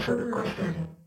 Answer the question.